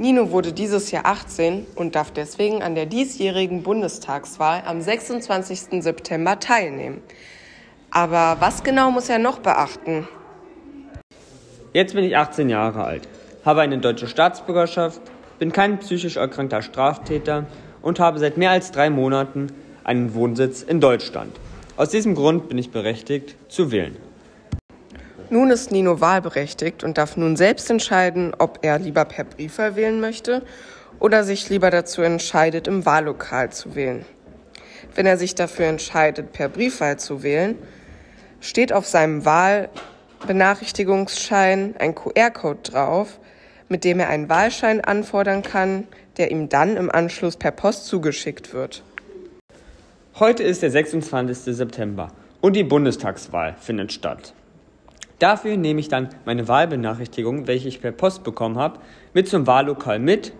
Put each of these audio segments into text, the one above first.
Nino wurde dieses Jahr 18 und darf deswegen an der diesjährigen Bundestagswahl am 26. September teilnehmen. Aber was genau muss er noch beachten? Jetzt bin ich 18 Jahre alt, habe eine deutsche Staatsbürgerschaft, bin kein psychisch erkrankter Straftäter und habe seit mehr als drei Monaten einen Wohnsitz in Deutschland. Aus diesem Grund bin ich berechtigt zu wählen. Nun ist Nino wahlberechtigt und darf nun selbst entscheiden, ob er lieber per Briefwahl wählen möchte oder sich lieber dazu entscheidet, im Wahllokal zu wählen. Wenn er sich dafür entscheidet, per Briefwahl zu wählen, steht auf seinem Wahlbenachrichtigungsschein ein QR-Code drauf, mit dem er einen Wahlschein anfordern kann, der ihm dann im Anschluss per Post zugeschickt wird. Heute ist der 26. September und die Bundestagswahl findet statt. Dafür nehme ich dann meine Wahlbenachrichtigung, welche ich per Post bekommen habe, mit zum Wahllokal mit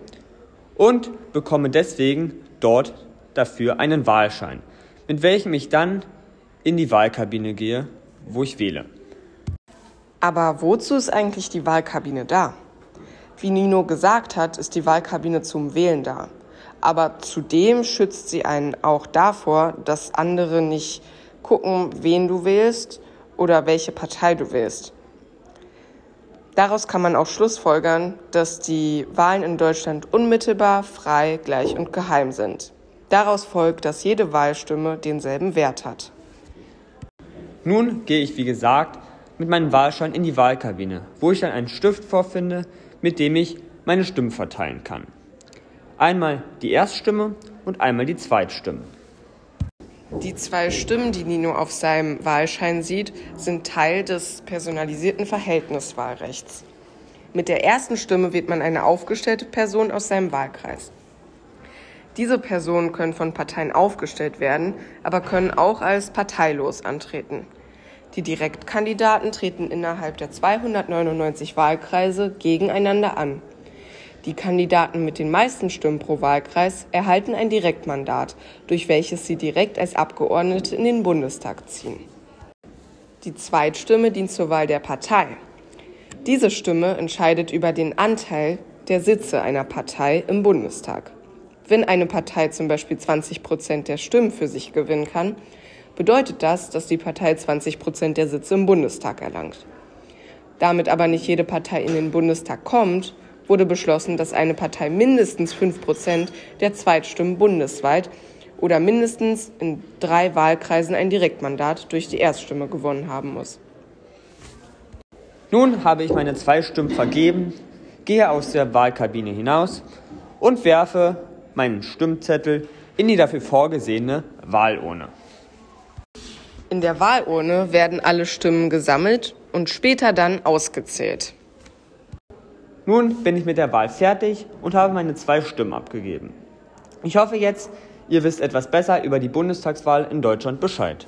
und bekomme deswegen dort dafür einen Wahlschein, mit welchem ich dann in die Wahlkabine gehe, wo ich wähle. Aber wozu ist eigentlich die Wahlkabine da? Wie Nino gesagt hat, ist die Wahlkabine zum Wählen da. Aber zudem schützt sie einen auch davor, dass andere nicht gucken, wen du wählst oder welche Partei du wählst. Daraus kann man auch schlussfolgern, dass die Wahlen in Deutschland unmittelbar, frei, gleich und geheim sind. Daraus folgt, dass jede Wahlstimme denselben Wert hat. Nun gehe ich, wie gesagt, mit meinem Wahlschein in die Wahlkabine, wo ich dann einen Stift vorfinde, mit dem ich meine Stimmen verteilen kann. Einmal die Erststimme und einmal die Zweitstimme. Die zwei Stimmen, die Nino auf seinem Wahlschein sieht, sind Teil des personalisierten Verhältniswahlrechts. Mit der ersten Stimme wählt man eine aufgestellte Person aus seinem Wahlkreis. Diese Personen können von Parteien aufgestellt werden, aber können auch als parteilos antreten. Die Direktkandidaten treten innerhalb der 299 Wahlkreise gegeneinander an. Die Kandidaten mit den meisten Stimmen pro Wahlkreis erhalten ein Direktmandat, durch welches sie direkt als Abgeordnete in den Bundestag ziehen. Die Zweitstimme dient zur Wahl der Partei. Diese Stimme entscheidet über den Anteil der Sitze einer Partei im Bundestag. Wenn eine Partei zum Beispiel 20 Prozent der Stimmen für sich gewinnen kann, bedeutet das, dass die Partei 20 Prozent der Sitze im Bundestag erlangt. Damit aber nicht jede Partei in den Bundestag kommt, wurde beschlossen, dass eine Partei mindestens 5 Prozent der Zweitstimmen bundesweit oder mindestens in drei Wahlkreisen ein Direktmandat durch die Erststimme gewonnen haben muss. Nun habe ich meine zwei Stimmen vergeben, gehe aus der Wahlkabine hinaus und werfe meinen Stimmzettel in die dafür vorgesehene Wahlurne. In der Wahlurne werden alle Stimmen gesammelt und später dann ausgezählt. Nun bin ich mit der Wahl fertig und habe meine zwei Stimmen abgegeben. Ich hoffe jetzt, ihr wisst etwas besser über die Bundestagswahl in Deutschland Bescheid.